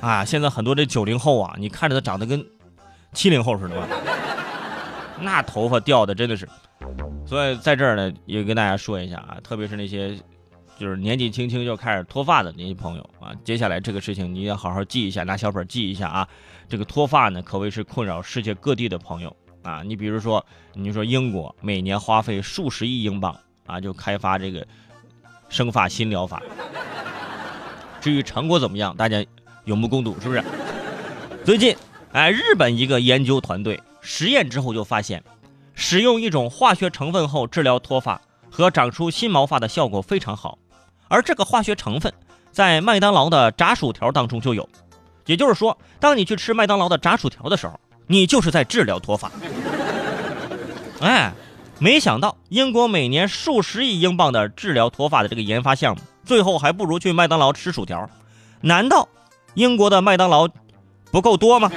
啊，现在很多这九零后啊，你看着他长得跟七零后似的吧？那头发掉的真的是。所以在这儿呢，也跟大家说一下啊，特别是那些就是年纪轻轻就开始脱发的那些朋友啊，接下来这个事情你要好好记一下，拿小本记一下啊。这个脱发呢，可谓是困扰世界各地的朋友啊。你比如说，你说英国每年花费数十亿英镑啊，就开发这个生发新疗法。至于成果怎么样，大家有目共睹，是不是？最近，哎，日本一个研究团队实验之后就发现。使用一种化学成分后治疗脱发和长出新毛发的效果非常好，而这个化学成分在麦当劳的炸薯条当中就有。也就是说，当你去吃麦当劳的炸薯条的时候，你就是在治疗脱发。哎，没想到英国每年数十亿英镑的治疗脱发的这个研发项目，最后还不如去麦当劳吃薯条。难道英国的麦当劳不够多吗？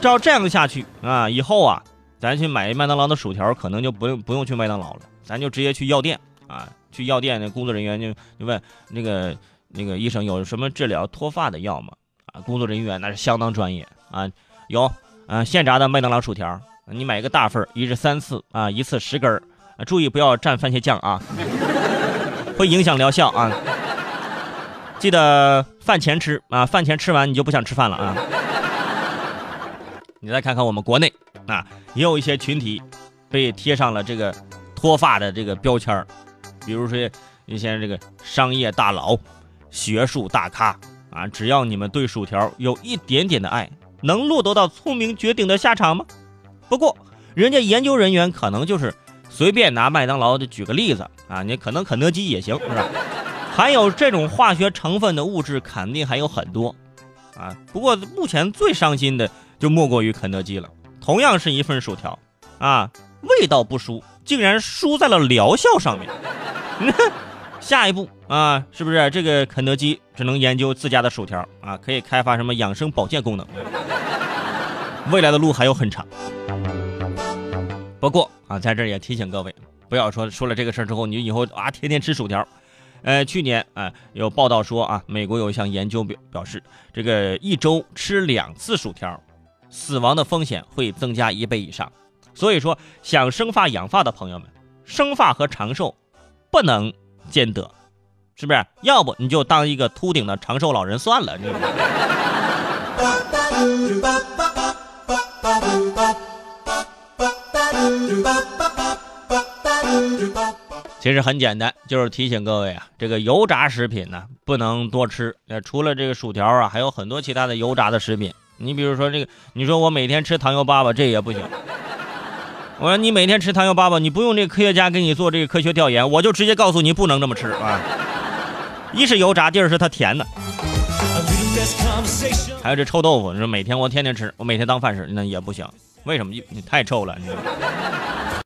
照这样下去啊，以后啊。咱去买麦当劳的薯条，可能就不用不用去麦当劳了，咱就直接去药店啊。去药店，那工作人员就就问那个那个医生有什么治疗脱发的药吗？啊，工作人员那是相当专业啊，有啊现炸的麦当劳薯条，你买一个大份，一日三次啊，一次十根啊，注意不要蘸番茄酱啊，会影响疗效啊。记得饭前吃啊，饭前吃完你就不想吃饭了啊。你再看看我们国内。啊，也有一些群体被贴上了这个脱发的这个标签儿，比如说一些这个商业大佬、学术大咖啊，只要你们对薯条有一点点的爱，能落得到聪明绝顶的下场吗？不过，人家研究人员可能就是随便拿麦当劳的举个例子啊，你可能肯德基也行，是吧？含有这种化学成分的物质肯定还有很多啊。不过目前最伤心的就莫过于肯德基了。同样是一份薯条，啊，味道不输，竟然输在了疗效上面。下一步啊，是不是这个肯德基只能研究自家的薯条啊？可以开发什么养生保健功能？未来的路还有很长。不过啊，在这也提醒各位，不要说说了这个事儿之后，你以后啊天天吃薯条。呃，去年啊有报道说啊，美国有一项研究表表示，这个一周吃两次薯条。死亡的风险会增加一倍以上，所以说想生发养发的朋友们，生发和长寿不能兼得，是不是？要不你就当一个秃顶的长寿老人算了。你 其实很简单，就是提醒各位啊，这个油炸食品呢不能多吃。呃，除了这个薯条啊，还有很多其他的油炸的食品。你比如说这个，你说我每天吃糖油粑粑，这也不行。我说你每天吃糖油粑粑，你不用这个科学家给你做这个科学调研，我就直接告诉你不能这么吃啊。一是油炸，第二是它甜的。还有这臭豆腐，你说每天我天天吃，我每天当饭吃，那也不行。为什么？你太臭了，你。